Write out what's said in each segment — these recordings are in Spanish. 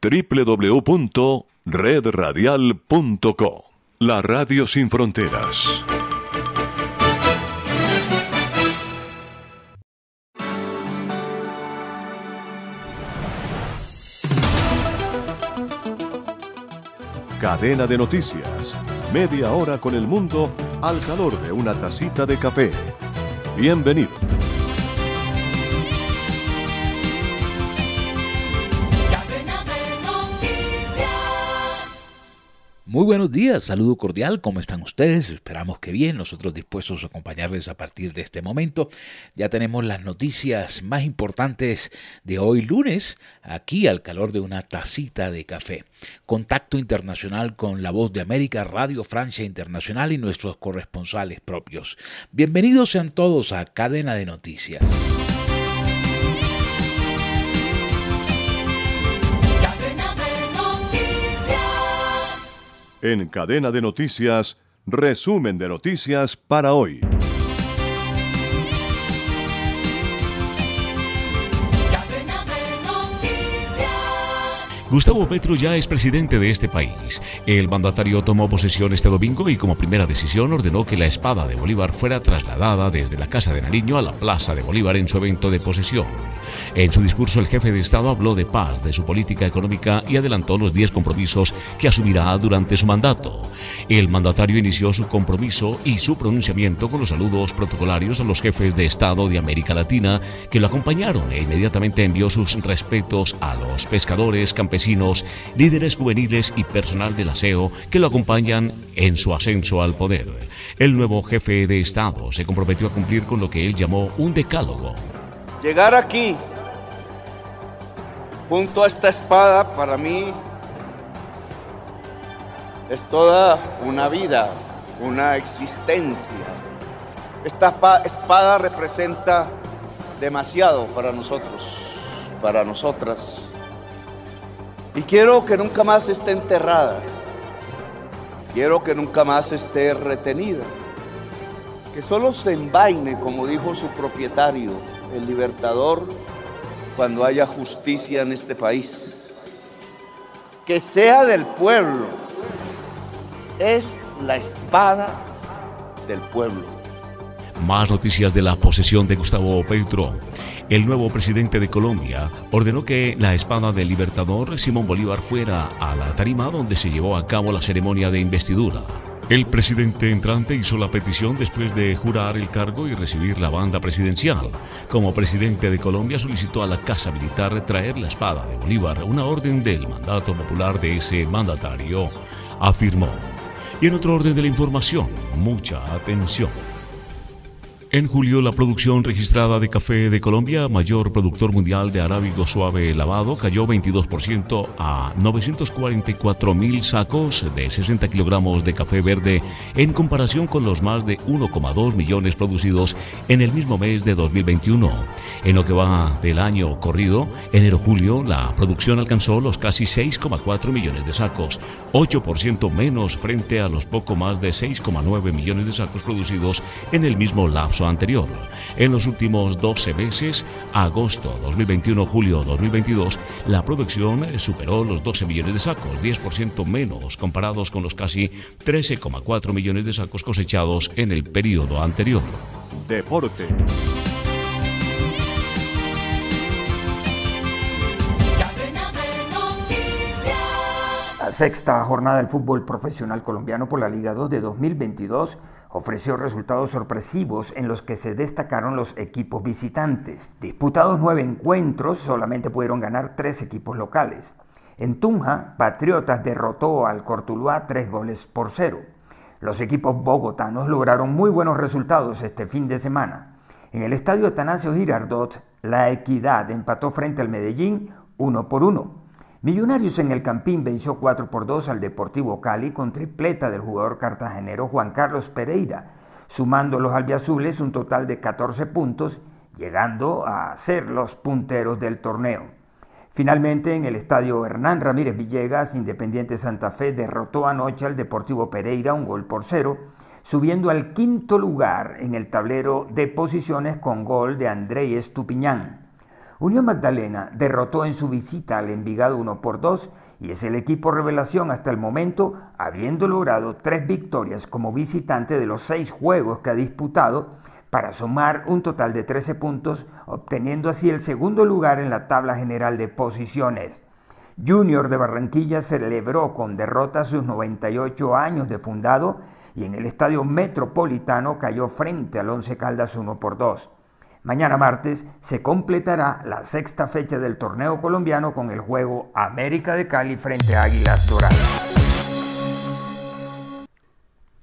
www.redradial.co. La Radio Sin Fronteras. Cadena de noticias. Media hora con el mundo al calor de una tacita de café. Bienvenido. Muy buenos días, saludo cordial, ¿cómo están ustedes? Esperamos que bien, nosotros dispuestos a acompañarles a partir de este momento. Ya tenemos las noticias más importantes de hoy lunes, aquí al calor de una tacita de café. Contacto internacional con La Voz de América, Radio Francia Internacional y nuestros corresponsales propios. Bienvenidos sean todos a Cadena de Noticias. En cadena de noticias, resumen de noticias para hoy. Gustavo Petro ya es presidente de este país. El mandatario tomó posesión este domingo y como primera decisión ordenó que la espada de Bolívar fuera trasladada desde la Casa de Nariño a la Plaza de Bolívar en su evento de posesión. En su discurso el jefe de Estado habló de paz, de su política económica y adelantó los 10 compromisos que asumirá durante su mandato. El mandatario inició su compromiso y su pronunciamiento con los saludos protocolarios a los jefes de Estado de América Latina que lo acompañaron e inmediatamente envió sus respetos a los pescadores, campesinos, líderes juveniles y personal del aseo que lo acompañan en su ascenso al poder. El nuevo jefe de Estado se comprometió a cumplir con lo que él llamó un decálogo. Llegar aquí, junto a esta espada, para mí es toda una vida, una existencia. Esta espada representa demasiado para nosotros, para nosotras. Y quiero que nunca más esté enterrada. Quiero que nunca más esté retenida. Que solo se envaine, como dijo su propietario, el libertador, cuando haya justicia en este país. Que sea del pueblo. Es la espada del pueblo. Más noticias de la posesión de Gustavo Petro. El nuevo presidente de Colombia ordenó que la espada del libertador Simón Bolívar fuera a la tarima donde se llevó a cabo la ceremonia de investidura. El presidente entrante hizo la petición después de jurar el cargo y recibir la banda presidencial. Como presidente de Colombia solicitó a la Casa Militar traer la espada de Bolívar, una orden del mandato popular de ese mandatario, afirmó. Y en otro orden de la información, mucha atención. En julio, la producción registrada de café de Colombia, mayor productor mundial de arábigo suave lavado, cayó 22% a 944 mil sacos de 60 kilogramos de café verde en comparación con los más de 1,2 millones producidos en el mismo mes de 2021. En lo que va del año corrido, enero-julio, la producción alcanzó los casi 6,4 millones de sacos, 8% menos frente a los poco más de 6,9 millones de sacos producidos en el mismo lapso anterior. En los últimos 12 meses, agosto 2021-julio 2022, la producción superó los 12 millones de sacos, 10% menos comparados con los casi 13,4 millones de sacos cosechados en el periodo anterior. Deporte. La sexta jornada del fútbol profesional colombiano por la Liga 2 de 2022 ofreció resultados sorpresivos en los que se destacaron los equipos visitantes. Disputados nueve encuentros, solamente pudieron ganar tres equipos locales. En Tunja, Patriotas derrotó al Cortuluá tres goles por cero. Los equipos bogotanos lograron muy buenos resultados este fin de semana. En el estadio Atanasio Girardot, la Equidad empató frente al Medellín uno por uno. Millonarios en el Campín venció 4 por 2 al Deportivo Cali con tripleta del jugador cartagenero Juan Carlos Pereira, sumando los albiazules un total de 14 puntos, llegando a ser los punteros del torneo. Finalmente, en el estadio Hernán Ramírez Villegas, Independiente Santa Fe derrotó anoche al Deportivo Pereira un gol por cero, subiendo al quinto lugar en el tablero de posiciones con gol de Andrés Tupiñán. Unión Magdalena derrotó en su visita al Envigado 1 por 2 y es el equipo revelación hasta el momento, habiendo logrado tres victorias como visitante de los seis juegos que ha disputado, para sumar un total de 13 puntos, obteniendo así el segundo lugar en la tabla general de posiciones. Junior de Barranquilla celebró con derrota sus 98 años de fundado y en el Estadio Metropolitano cayó frente al Once Caldas 1 por 2. Mañana martes se completará la sexta fecha del torneo colombiano con el juego América de Cali frente a Águilas Doradas.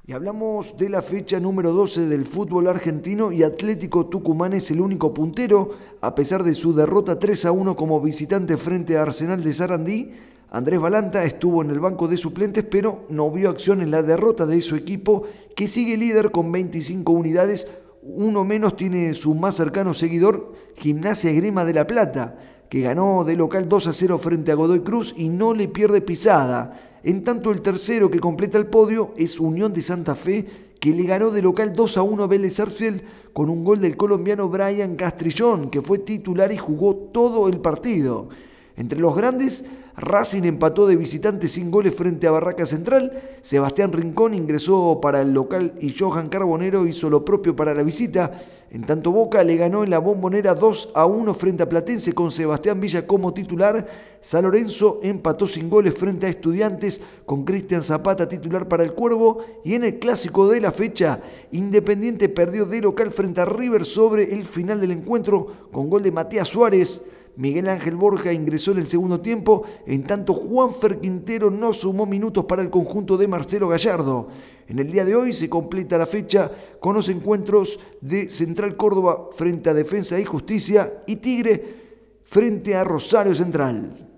Y hablamos de la fecha número 12 del fútbol argentino y Atlético Tucumán es el único puntero, a pesar de su derrota 3 a 1 como visitante frente a Arsenal de Sarandí. Andrés Balanta estuvo en el banco de suplentes, pero no vio acción en la derrota de su equipo, que sigue líder con 25 unidades. Uno menos tiene su más cercano seguidor, Gimnasia Grima de la Plata, que ganó de local 2 a 0 frente a Godoy Cruz y no le pierde pisada. En tanto, el tercero que completa el podio es Unión de Santa Fe, que le ganó de local 2 a 1 a Vélez Sarsfield con un gol del colombiano Brian Castrillón, que fue titular y jugó todo el partido. Entre los grandes, Racing empató de visitante sin goles frente a Barraca Central, Sebastián Rincón ingresó para el local y Johan Carbonero hizo lo propio para la visita. En tanto Boca le ganó en la bombonera 2 a 1 frente a Platense con Sebastián Villa como titular. San Lorenzo empató sin goles frente a Estudiantes con Cristian Zapata titular para el Cuervo. Y en el clásico de la fecha, Independiente perdió de local frente a River sobre el final del encuentro con gol de Matías Suárez. Miguel Ángel Borja ingresó en el segundo tiempo, en tanto Juanfer Quintero no sumó minutos para el conjunto de Marcelo Gallardo. En el día de hoy se completa la fecha con los encuentros de Central Córdoba frente a Defensa y Justicia y Tigre frente a Rosario Central.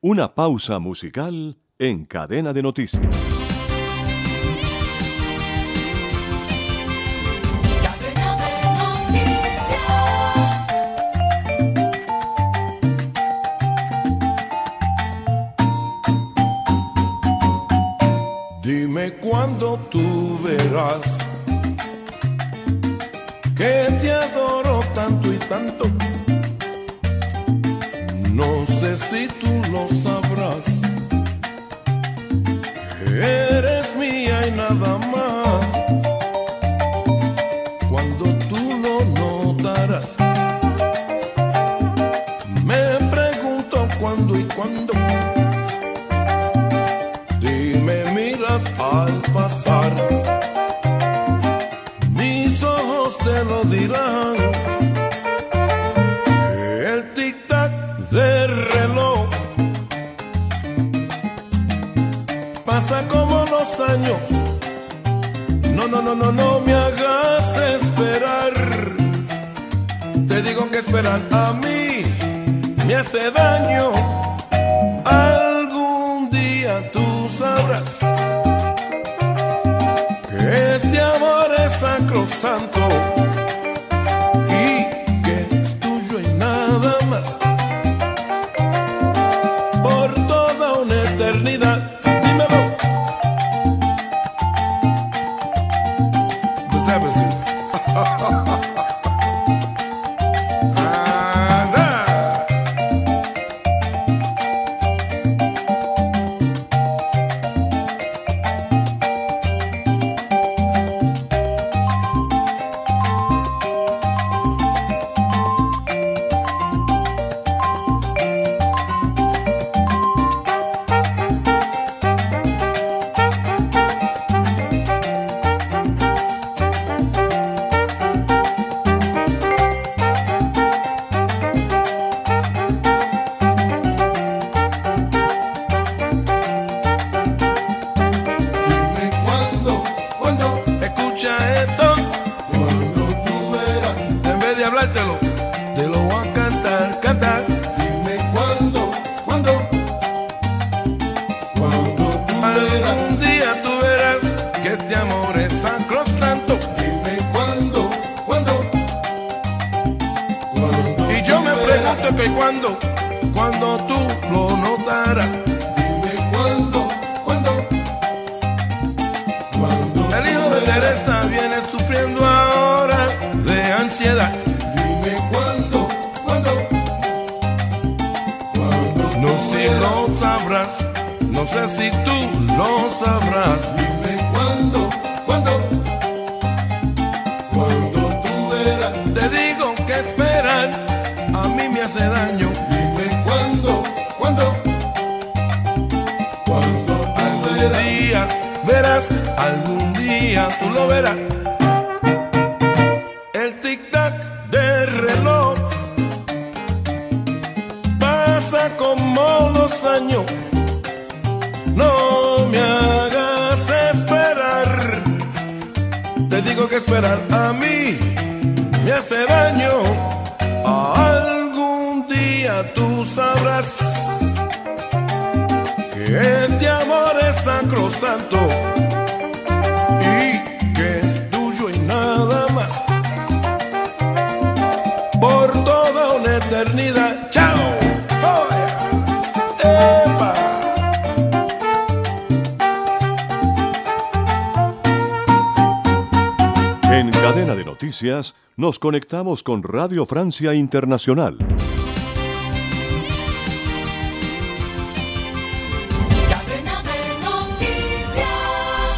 Una pausa musical en cadena de noticias. Al pasar. Mis ojos te lo dirán. El tic-tac del reloj pasa como los años. No, no, no, no, no me hagas esperar. Te digo que esperar a mí me hace daño. Dime cuándo, cuando tú lo notarás. Dime cuándo, cuándo, cuando. El hijo de Teresa viene sufriendo ahora de ansiedad. Dime cuándo, cuándo, cuando. No sé si lo sabrás, no sé si tú lo sabrás. El tic tac del reloj pasa como los años. No me hagas esperar. Te digo que esperar a mí me hace daño. Algún día tú sabrás que este amor es sacrosanto noticias nos conectamos con Radio Francia Internacional.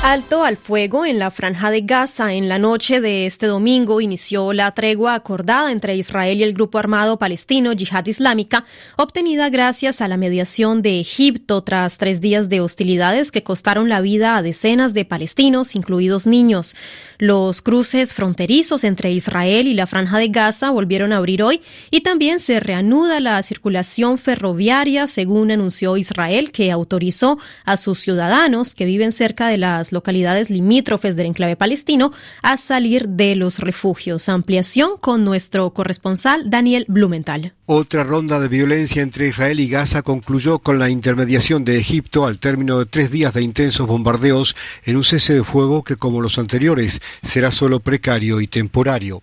Alto al fuego en la franja de Gaza. En la noche de este domingo inició la tregua acordada entre Israel y el grupo armado palestino Yihad Islámica, obtenida gracias a la mediación de Egipto tras tres días de hostilidades que costaron la vida a decenas de palestinos, incluidos niños. Los cruces fronterizos entre Israel y la franja de Gaza volvieron a abrir hoy y también se reanuda la circulación ferroviaria, según anunció Israel, que autorizó a sus ciudadanos que viven cerca de las localidades limítrofes del enclave palestino a salir de los refugios. Ampliación con nuestro corresponsal Daniel Blumenthal. Otra ronda de violencia entre Israel y Gaza concluyó con la intermediación de Egipto al término de tres días de intensos bombardeos en un cese de fuego que, como los anteriores, será solo precario y temporario.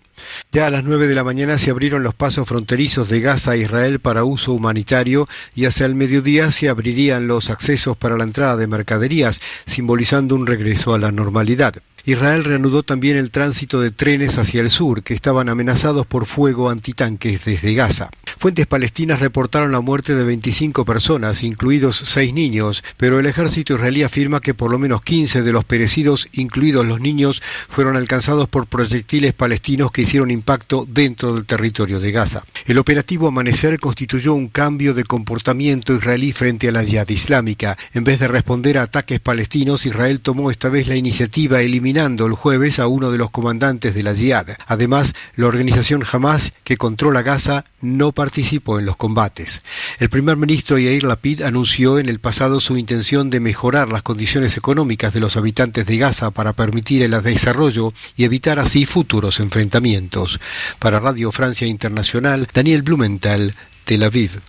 Ya a las nueve de la mañana se abrieron los pasos fronterizos de Gaza a Israel para uso humanitario y hacia el mediodía se abrirían los accesos para la entrada de mercaderías, simbolizando un regreso a la normalidad. Israel reanudó también el tránsito de trenes hacia el sur, que estaban amenazados por fuego antitanques desde Gaza. Fuentes palestinas reportaron la muerte de 25 personas, incluidos seis niños, pero el ejército israelí afirma que por lo menos 15 de los perecidos, incluidos los niños, fueron alcanzados por proyectiles palestinos que hicieron impacto dentro del territorio de Gaza. El operativo Amanecer constituyó un cambio de comportamiento israelí frente a la yihad islámica. En vez de responder a ataques palestinos, Israel tomó esta vez la iniciativa eliminando el jueves a uno de los comandantes de la Jihad. Además, la organización Hamas, que controla Gaza, no participó en los combates. El primer ministro Yair Lapid anunció en el pasado su intención de mejorar las condiciones económicas de los habitantes de Gaza para permitir el desarrollo y evitar así futuros enfrentamientos. Para Radio Francia Internacional, Daniel Blumenthal, Tel Aviv.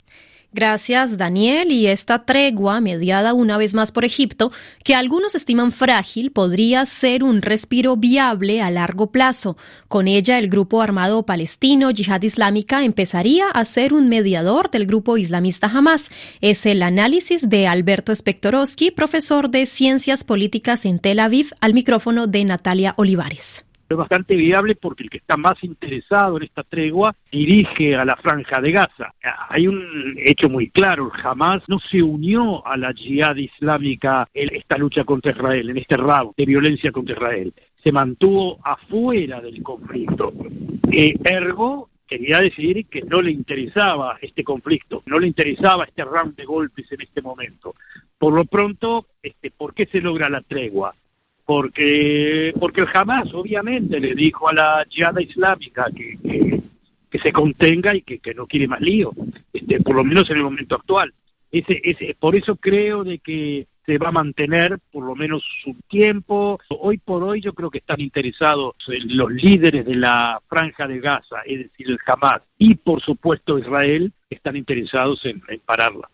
Gracias, Daniel. Y esta tregua, mediada una vez más por Egipto, que algunos estiman frágil, podría ser un respiro viable a largo plazo. Con ella, el grupo armado palestino Yihad Islámica empezaría a ser un mediador del grupo islamista Hamas. Es el análisis de Alberto Spectorowski, profesor de Ciencias Políticas en Tel Aviv, al micrófono de Natalia Olivares es bastante viable porque el que está más interesado en esta tregua dirige a la franja de Gaza. Hay un hecho muy claro, jamás no se unió a la yihad islámica en esta lucha contra Israel, en este round de violencia contra Israel. Se mantuvo afuera del conflicto. Eh, ergo, quería decir que no le interesaba este conflicto, no le interesaba este round de golpes en este momento. Por lo pronto, este, ¿por qué se logra la tregua? Porque porque el Hamas obviamente le dijo a la yihad islámica que, que, se contenga y que, que, no quiere más lío, este, por lo menos en el momento actual. Ese, ese, por eso creo de que se va a mantener por lo menos su tiempo. Hoy por hoy yo creo que están interesados los líderes de la franja de Gaza, es decir, el Hamas, y por supuesto Israel, están interesados en pararla.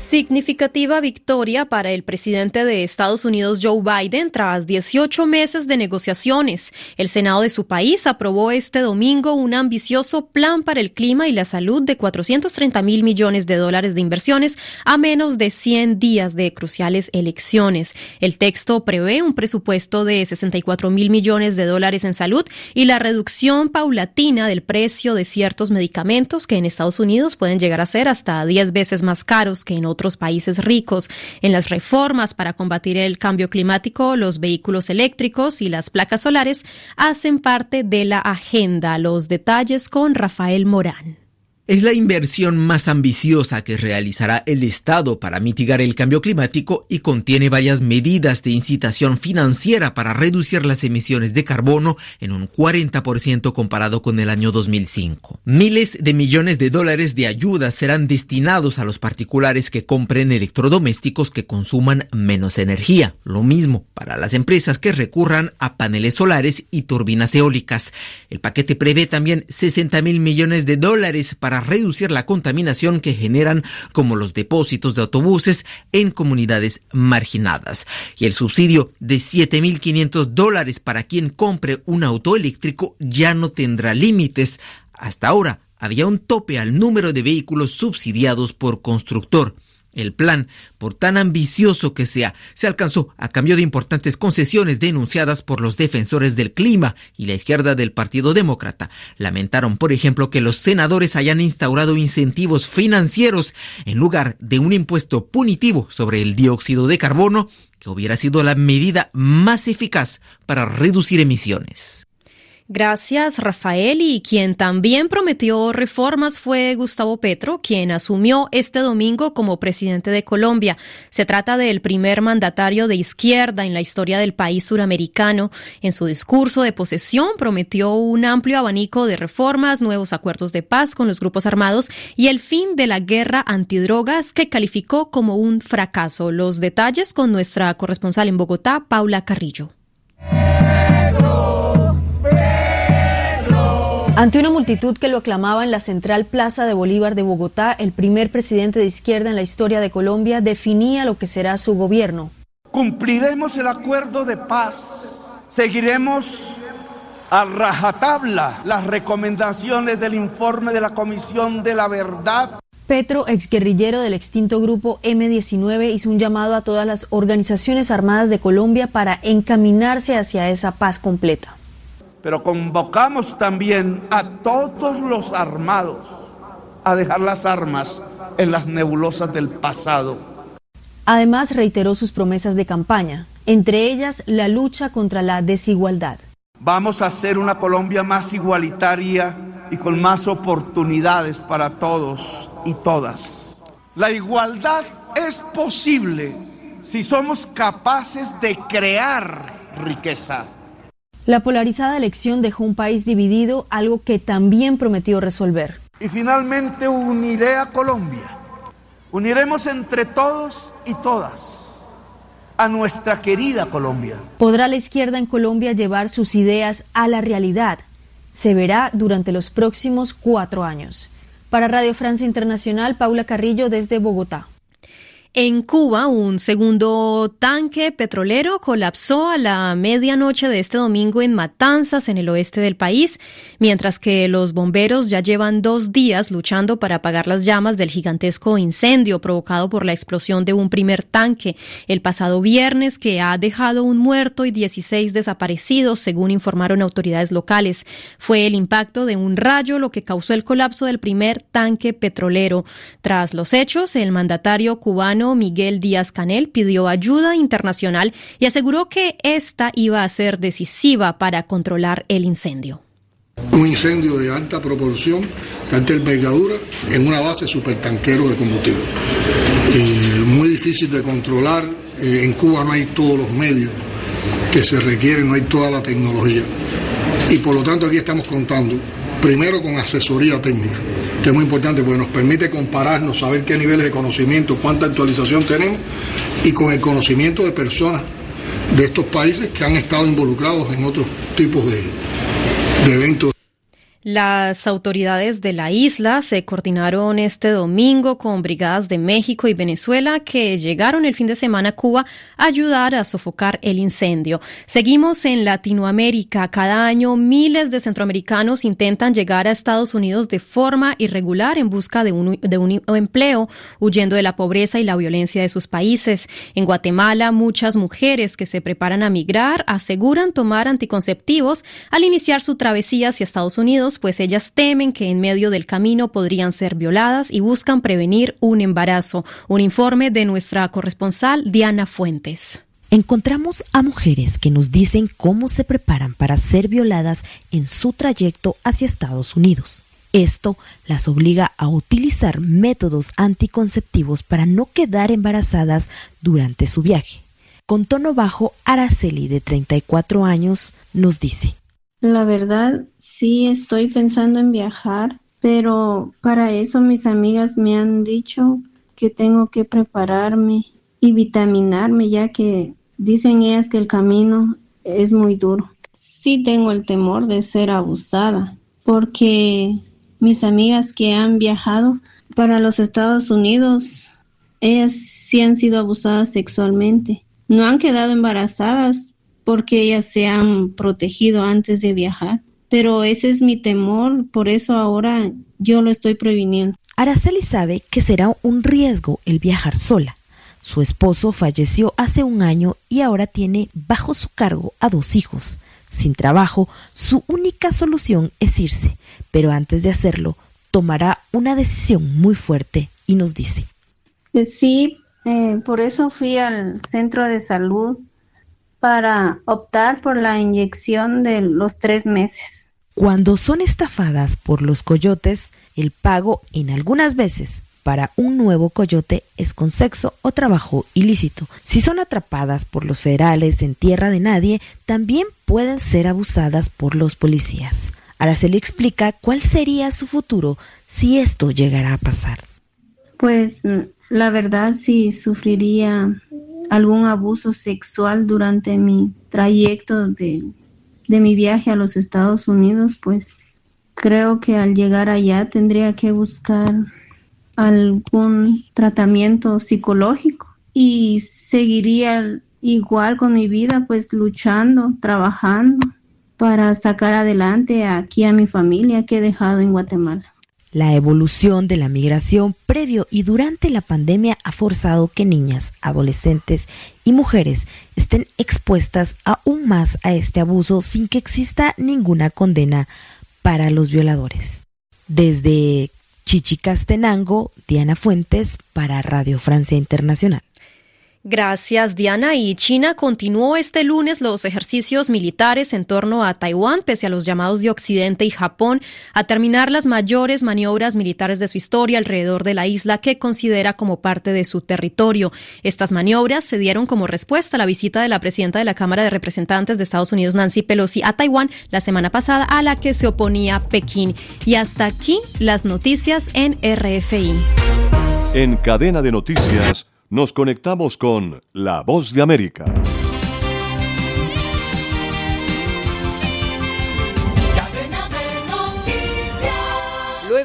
Significativa victoria para el presidente de Estados Unidos Joe Biden tras 18 meses de negociaciones. El Senado de su país aprobó este domingo un ambicioso plan para el clima y la salud de 430 mil millones de dólares de inversiones a menos de 100 días de cruciales elecciones. El texto prevé un presupuesto de 64 mil millones de dólares en salud y la reducción paulatina del precio de ciertos medicamentos que en Estados Unidos pueden llegar a ser hasta 10 veces más caros que en otros países ricos. En las reformas para combatir el cambio climático, los vehículos eléctricos y las placas solares hacen parte de la agenda. Los detalles con Rafael Morán. Es la inversión más ambiciosa que realizará el Estado para mitigar el cambio climático y contiene varias medidas de incitación financiera para reducir las emisiones de carbono en un 40% comparado con el año 2005. Miles de millones de dólares de ayuda serán destinados a los particulares que compren electrodomésticos que consuman menos energía. Lo mismo para las empresas que recurran a paneles solares y turbinas eólicas. El paquete prevé también 60 mil millones de dólares para reducir la contaminación que generan como los depósitos de autobuses en comunidades marginadas. Y el subsidio de 7.500 dólares para quien compre un auto eléctrico ya no tendrá límites. Hasta ahora había un tope al número de vehículos subsidiados por constructor. El plan, por tan ambicioso que sea, se alcanzó a cambio de importantes concesiones denunciadas por los defensores del clima y la izquierda del Partido Demócrata. Lamentaron, por ejemplo, que los senadores hayan instaurado incentivos financieros en lugar de un impuesto punitivo sobre el dióxido de carbono, que hubiera sido la medida más eficaz para reducir emisiones. Gracias, Rafael. Y quien también prometió reformas fue Gustavo Petro, quien asumió este domingo como presidente de Colombia. Se trata del primer mandatario de izquierda en la historia del país suramericano. En su discurso de posesión prometió un amplio abanico de reformas, nuevos acuerdos de paz con los grupos armados y el fin de la guerra antidrogas que calificó como un fracaso. Los detalles con nuestra corresponsal en Bogotá, Paula Carrillo. Ante una multitud que lo aclamaba en la central Plaza de Bolívar de Bogotá, el primer presidente de izquierda en la historia de Colombia definía lo que será su gobierno. Cumpliremos el acuerdo de paz, seguiremos a rajatabla las recomendaciones del informe de la Comisión de la Verdad. Petro, exguerrillero del extinto grupo M19, hizo un llamado a todas las organizaciones armadas de Colombia para encaminarse hacia esa paz completa pero convocamos también a todos los armados a dejar las armas en las nebulosas del pasado. Además, reiteró sus promesas de campaña, entre ellas la lucha contra la desigualdad. Vamos a hacer una Colombia más igualitaria y con más oportunidades para todos y todas. La igualdad es posible si somos capaces de crear riqueza la polarizada elección dejó un país dividido, algo que también prometió resolver. Y finalmente uniré a Colombia. Uniremos entre todos y todas a nuestra querida Colombia. ¿Podrá la izquierda en Colombia llevar sus ideas a la realidad? Se verá durante los próximos cuatro años. Para Radio Francia Internacional, Paula Carrillo desde Bogotá. En Cuba, un segundo tanque petrolero colapsó a la medianoche de este domingo en Matanzas, en el oeste del país, mientras que los bomberos ya llevan dos días luchando para apagar las llamas del gigantesco incendio provocado por la explosión de un primer tanque el pasado viernes que ha dejado un muerto y 16 desaparecidos, según informaron autoridades locales. Fue el impacto de un rayo lo que causó el colapso del primer tanque petrolero. Tras los hechos, el mandatario Miguel Díaz Canel pidió ayuda internacional y aseguró que esta iba a ser decisiva para controlar el incendio. Un incendio de alta proporción, de alta envergadura, en una base supertanquero de combustible. Eh, muy difícil de controlar. Eh, en Cuba no hay todos los medios que se requieren, no hay toda la tecnología. Y por lo tanto aquí estamos contando primero con asesoría técnica, que es muy importante porque nos permite compararnos, saber qué niveles de conocimiento, cuánta actualización tenemos y con el conocimiento de personas de estos países que han estado involucrados en otros tipos de, de eventos. Las autoridades de la isla se coordinaron este domingo con brigadas de México y Venezuela que llegaron el fin de semana a Cuba a ayudar a sofocar el incendio. Seguimos en Latinoamérica. Cada año miles de centroamericanos intentan llegar a Estados Unidos de forma irregular en busca de un, empleo, huyendo de la pobreza y la violencia de sus países. En Guatemala, muchas mujeres que se preparan a migrar aseguran tomar anticonceptivos al iniciar su travesía hacia Estados Unidos pues ellas temen que en medio del camino podrían ser violadas y buscan prevenir un embarazo. Un informe de nuestra corresponsal Diana Fuentes. Encontramos a mujeres que nos dicen cómo se preparan para ser violadas en su trayecto hacia Estados Unidos. Esto las obliga a utilizar métodos anticonceptivos para no quedar embarazadas durante su viaje. Con tono bajo, Araceli, de 34 años, nos dice, la verdad, sí estoy pensando en viajar, pero para eso mis amigas me han dicho que tengo que prepararme y vitaminarme, ya que dicen ellas que el camino es muy duro. Sí tengo el temor de ser abusada, porque mis amigas que han viajado para los Estados Unidos, ellas sí han sido abusadas sexualmente. No han quedado embarazadas, porque ellas se han protegido antes de viajar. Pero ese es mi temor, por eso ahora yo lo estoy previniendo. Araceli sabe que será un riesgo el viajar sola. Su esposo falleció hace un año y ahora tiene bajo su cargo a dos hijos. Sin trabajo, su única solución es irse, pero antes de hacerlo, tomará una decisión muy fuerte y nos dice. Sí, eh, por eso fui al centro de salud para optar por la inyección de los tres meses. Cuando son estafadas por los coyotes, el pago en algunas veces para un nuevo coyote es con sexo o trabajo ilícito. Si son atrapadas por los federales en tierra de nadie, también pueden ser abusadas por los policías. Araceli explica cuál sería su futuro si esto llegara a pasar. Pues la verdad sí sufriría algún abuso sexual durante mi trayecto de, mi viaje a los Estados Unidos, pues creo que al llegar allá tendría que buscar algún tratamiento psicológico y seguiría igual con mi vida, pues luchando, trabajando para sacar adelante aquí a mi familia que he dejado en Guatemala. La evolución de la migración previo y durante la pandemia ha forzado que niñas, adolescentes y mujeres estén expuestas aún más a este abuso sin que exista ninguna condena para los violadores. Desde Chichicastenango, Diana Fuentes para Radio Francia Internacional. Gracias, Diana. Y China continuó este lunes los ejercicios militares en torno a Taiwán, pese a los llamados de Occidente y Japón, a terminar las mayores maniobras militares de su historia alrededor de la isla que considera como parte de su territorio. Estas maniobras se dieron como respuesta a la visita de la presidenta de la Cámara de Representantes de Estados Unidos, Nancy Pelosi, a Taiwán la semana pasada, a la que se oponía Pekín. Y hasta aquí las noticias en RFI. En cadena de noticias nos conectamos con La Voz de América.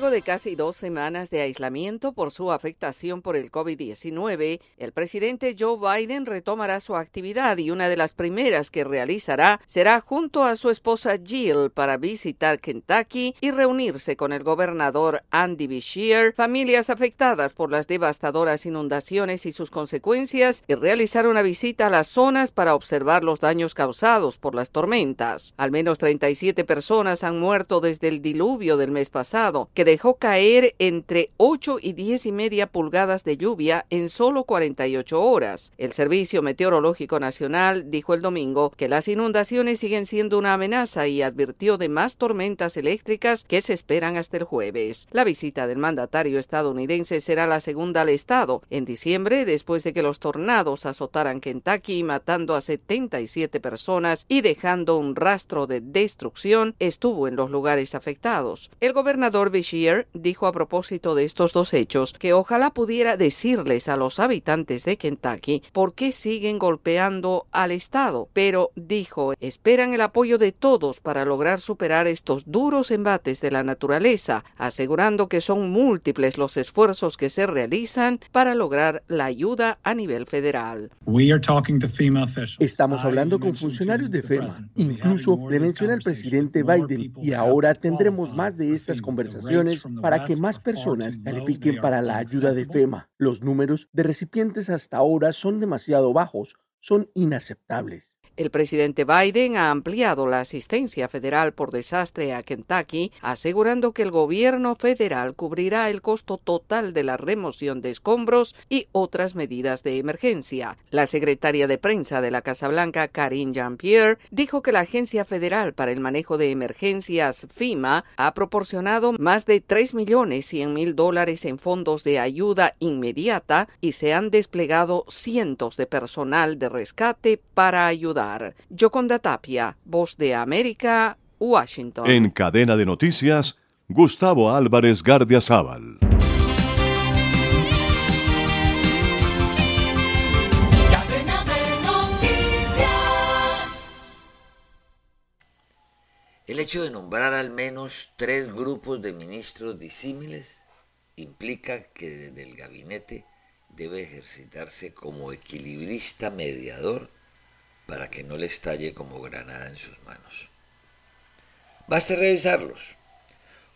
De casi dos semanas de aislamiento por su afectación por el COVID-19, el presidente Joe Biden retomará su actividad y una de las primeras que realizará será junto a su esposa Jill para visitar Kentucky y reunirse con el gobernador Andy Beshear, familias afectadas por las devastadoras inundaciones y sus consecuencias, y realizar una visita a las zonas para observar los daños causados por las tormentas. Al menos 37 personas han muerto desde el diluvio del mes pasado, que dejó caer entre 8 y 10 y media pulgadas de lluvia en solo 48 horas. El Servicio Meteorológico Nacional dijo el domingo que las inundaciones siguen siendo una amenaza y advirtió de más tormentas eléctricas que se esperan hasta el jueves. La visita del mandatario estadounidense será la segunda al estado en diciembre después de que los tornados azotaran Kentucky matando a 77 personas y dejando un rastro de destrucción estuvo en los lugares afectados. El gobernador Jean-Pierre dijo a propósito de estos dos hechos que ojalá pudiera decirles a los habitantes de Kentucky por qué siguen golpeando al Estado, pero dijo esperan el apoyo de todos para lograr superar estos duros embates de la naturaleza, asegurando que son múltiples los esfuerzos que se realizan para lograr la ayuda a nivel federal. Estamos hablando con funcionarios de FEMA. Incluso le menciona al presidente Biden y ahora tendremos más de estas conversaciones para que más personas califiquen para la ayuda de FEMA. Los números de recipientes hasta ahora son demasiado bajos, son inaceptables. El presidente Biden ha ampliado la asistencia federal por desastre a Kentucky, asegurando que el gobierno federal cubrirá el costo total de la remoción de escombros y otras medidas de emergencia. La secretaria de prensa de la Casa Blanca, Karine Jean-Pierre, dijo que la Agencia Federal para el Manejo de Emergencias, FIMA, ha proporcionado más de 3 millones 100 mil dólares en fondos de ayuda inmediata y se han desplegado cientos de personal de rescate para ayudar. Yoconda Tapia, Voz de América, Washington. En cadena de noticias, Gustavo Álvarez Gardiazabal. El hecho de nombrar al menos tres grupos de ministros disímiles implica que desde el gabinete debe ejercitarse como equilibrista mediador para que no le estalle como granada en sus manos. Basta revisarlos.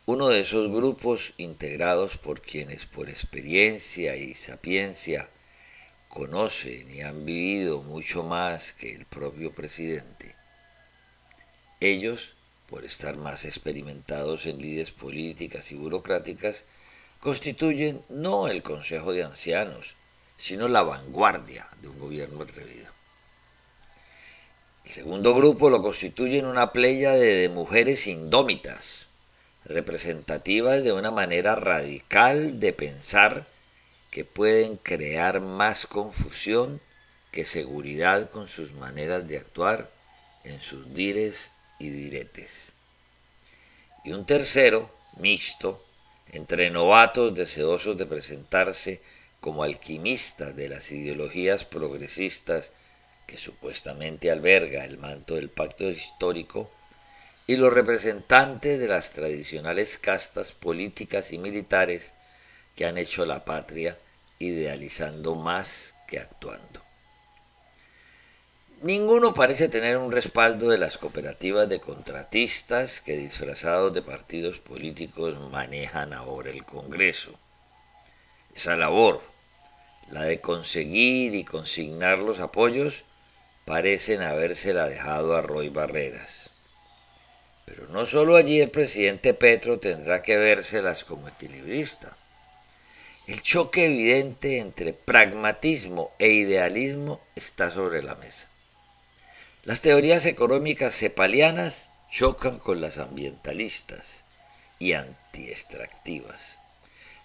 Uno de esos grupos integrados por quienes por experiencia y sapiencia conocen y han vivido mucho más que el propio presidente. Ellos, por estar más experimentados en lides políticas y burocráticas, constituyen no el Consejo de Ancianos, sino la vanguardia de un gobierno atrevido. El segundo grupo lo constituyen una playa de mujeres indómitas, representativas de una manera radical de pensar que pueden crear más confusión que seguridad con sus maneras de actuar en sus dires y diretes. Y un tercero, mixto, entre novatos deseosos de presentarse como alquimistas de las ideologías progresistas que supuestamente alberga el manto del pacto histórico, y los representantes de las tradicionales castas políticas y militares que han hecho la patria idealizando más que actuando. Ninguno parece tener un respaldo de las cooperativas de contratistas que disfrazados de partidos políticos manejan ahora el Congreso. Esa labor, la de conseguir y consignar los apoyos, parecen habérsela dejado a Roy Barreras. Pero no solo allí el presidente Petro tendrá que vérselas como equilibrista. El choque evidente entre pragmatismo e idealismo está sobre la mesa. Las teorías económicas cepalianas chocan con las ambientalistas y antiextractivas.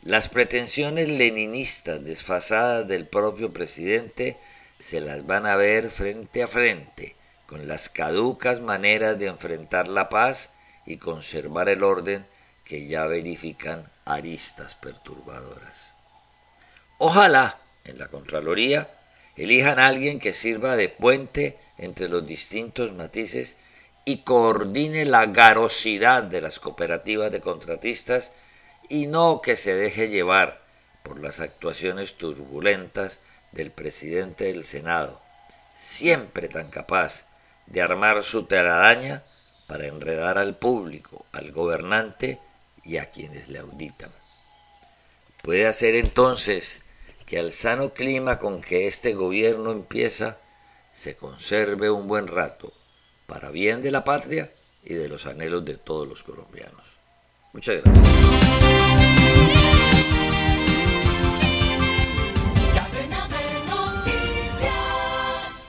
Las pretensiones leninistas desfasadas del propio presidente se las van a ver frente a frente con las caducas maneras de enfrentar la paz y conservar el orden que ya verifican aristas perturbadoras. Ojalá en la Contraloría elijan a alguien que sirva de puente entre los distintos matices y coordine la garosidad de las cooperativas de contratistas y no que se deje llevar por las actuaciones turbulentas del presidente del Senado, siempre tan capaz de armar su telaraña para enredar al público, al gobernante y a quienes le auditan. Puede hacer entonces que al sano clima con que este gobierno empieza se conserve un buen rato, para bien de la patria y de los anhelos de todos los colombianos. Muchas gracias.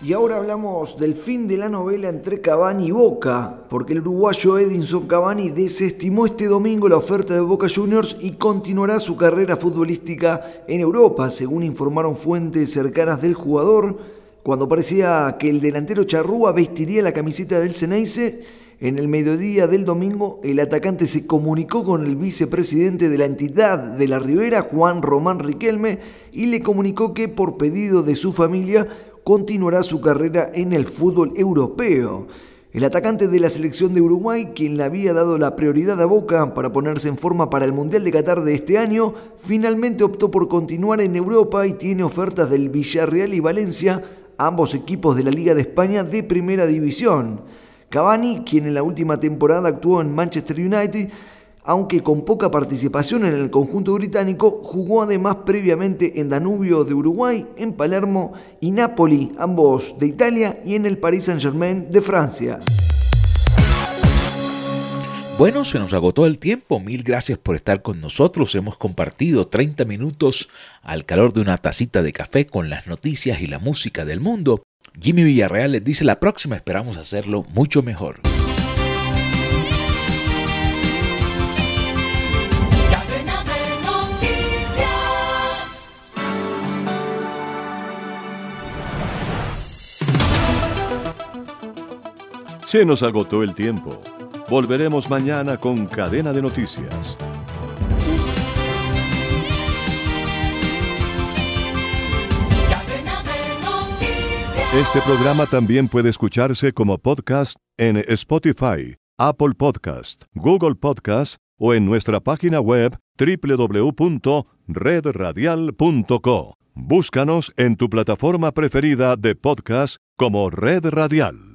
Y ahora hablamos del fin de la novela entre Cavani y Boca, porque el uruguayo Edinson Cavani desestimó este domingo la oferta de Boca Juniors y continuará su carrera futbolística en Europa, según informaron fuentes cercanas del jugador. Cuando parecía que el delantero Charrúa vestiría la camiseta del Ceneice, En el mediodía del domingo, el atacante se comunicó con el vicepresidente de la entidad de la Ribera, Juan Román Riquelme, y le comunicó que por pedido de su familia continuará su carrera en el fútbol europeo. El atacante de la selección de Uruguay, quien le había dado la prioridad a Boca para ponerse en forma para el Mundial de Qatar de este año, finalmente optó por continuar en Europa y tiene ofertas del Villarreal y Valencia, ambos equipos de la Liga de España de Primera División. Cavani, quien en la última temporada actuó en Manchester United, aunque con poca participación en el conjunto británico, jugó además previamente en Danubio de Uruguay, en Palermo y Napoli, ambos de Italia, y en el Paris Saint-Germain de Francia. Bueno, se nos agotó el tiempo. Mil gracias por estar con nosotros. Hemos compartido 30 minutos al calor de una tacita de café con las noticias y la música del mundo. Jimmy Villarreal les dice la próxima esperamos hacerlo mucho mejor. Se nos agotó el tiempo. Volveremos mañana con Cadena de Noticias. Este programa también puede escucharse como podcast en Spotify, Apple Podcast, Google Podcast o en nuestra página web www.redradial.co. Búscanos en tu plataforma preferida de podcast como Red Radial.